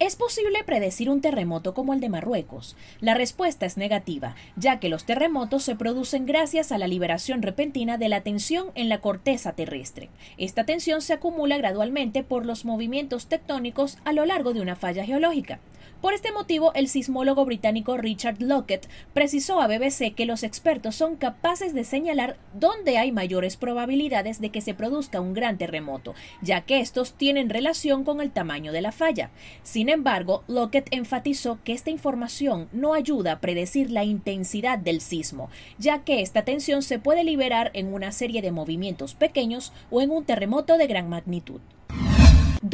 ¿Es posible predecir un terremoto como el de Marruecos? La respuesta es negativa, ya que los terremotos se producen gracias a la liberación repentina de la tensión en la corteza terrestre. Esta tensión se acumula gradualmente por los movimientos tectónicos a lo largo de una falla geológica. Por este motivo, el sismólogo británico Richard Lockett precisó a BBC que los expertos son capaces de señalar dónde hay mayores probabilidades de que se produzca un gran terremoto, ya que estos tienen relación con el tamaño de la falla. Sin embargo, Lockett enfatizó que esta información no ayuda a predecir la intensidad del sismo, ya que esta tensión se puede liberar en una serie de movimientos pequeños o en un terremoto de gran magnitud.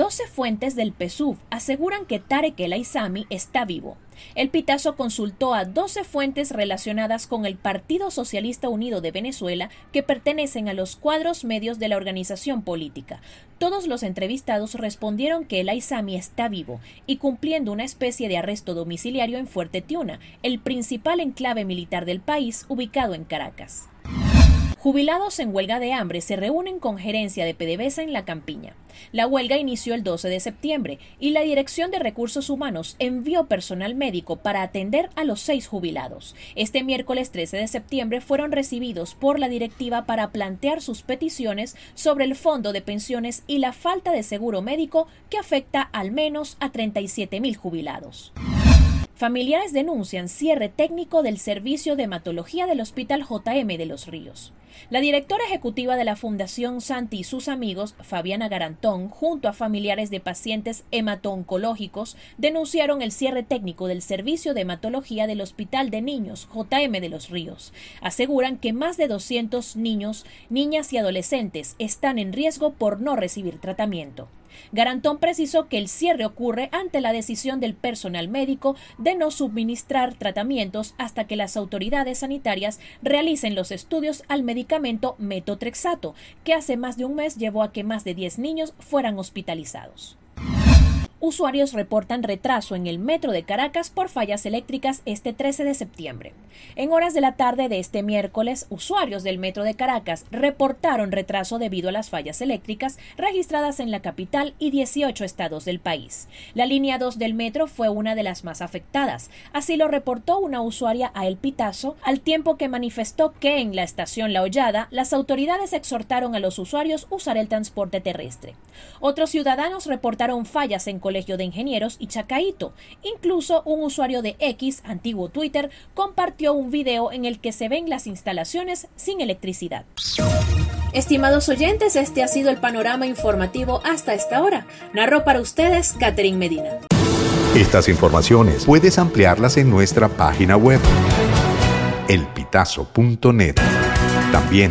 12 fuentes del PSUV aseguran que Tarek El Aizami está vivo. El Pitazo consultó a 12 fuentes relacionadas con el Partido Socialista Unido de Venezuela que pertenecen a los cuadros medios de la organización política. Todos los entrevistados respondieron que el Aizami está vivo y cumpliendo una especie de arresto domiciliario en Fuerte Tiuna, el principal enclave militar del país ubicado en Caracas. Jubilados en huelga de hambre se reúnen con gerencia de PDVSA en la campiña. La huelga inició el 12 de septiembre y la Dirección de Recursos Humanos envió personal médico para atender a los seis jubilados. Este miércoles 13 de septiembre fueron recibidos por la directiva para plantear sus peticiones sobre el fondo de pensiones y la falta de seguro médico que afecta al menos a 37 mil jubilados. Familiares denuncian cierre técnico del servicio de hematología del Hospital JM de Los Ríos. La directora ejecutiva de la Fundación Santi y sus amigos, Fabiana Garantón, junto a familiares de pacientes hemato-oncológicos, denunciaron el cierre técnico del servicio de hematología del Hospital de Niños JM de Los Ríos. Aseguran que más de 200 niños, niñas y adolescentes están en riesgo por no recibir tratamiento. Garantón precisó que el cierre ocurre ante la decisión del personal médico de no suministrar tratamientos hasta que las autoridades sanitarias realicen los estudios al medicamento metotrexato, que hace más de un mes llevó a que más de 10 niños fueran hospitalizados. Usuarios reportan retraso en el metro de Caracas por fallas eléctricas este 13 de septiembre. En horas de la tarde de este miércoles, usuarios del metro de Caracas reportaron retraso debido a las fallas eléctricas registradas en la capital y 18 estados del país. La línea 2 del metro fue una de las más afectadas. Así lo reportó una usuaria a El Pitazo, al tiempo que manifestó que en la estación La Hollada las autoridades exhortaron a los usuarios usar el transporte terrestre. Otros ciudadanos reportaron fallas en Colegio de Ingenieros y Chacaito. Incluso un usuario de X, antiguo Twitter, compartió un video en el que se ven las instalaciones sin electricidad. Estimados oyentes, este ha sido el panorama informativo hasta esta hora. Narró para ustedes Catherine Medina. Estas informaciones puedes ampliarlas en nuestra página web elpitazo.net. También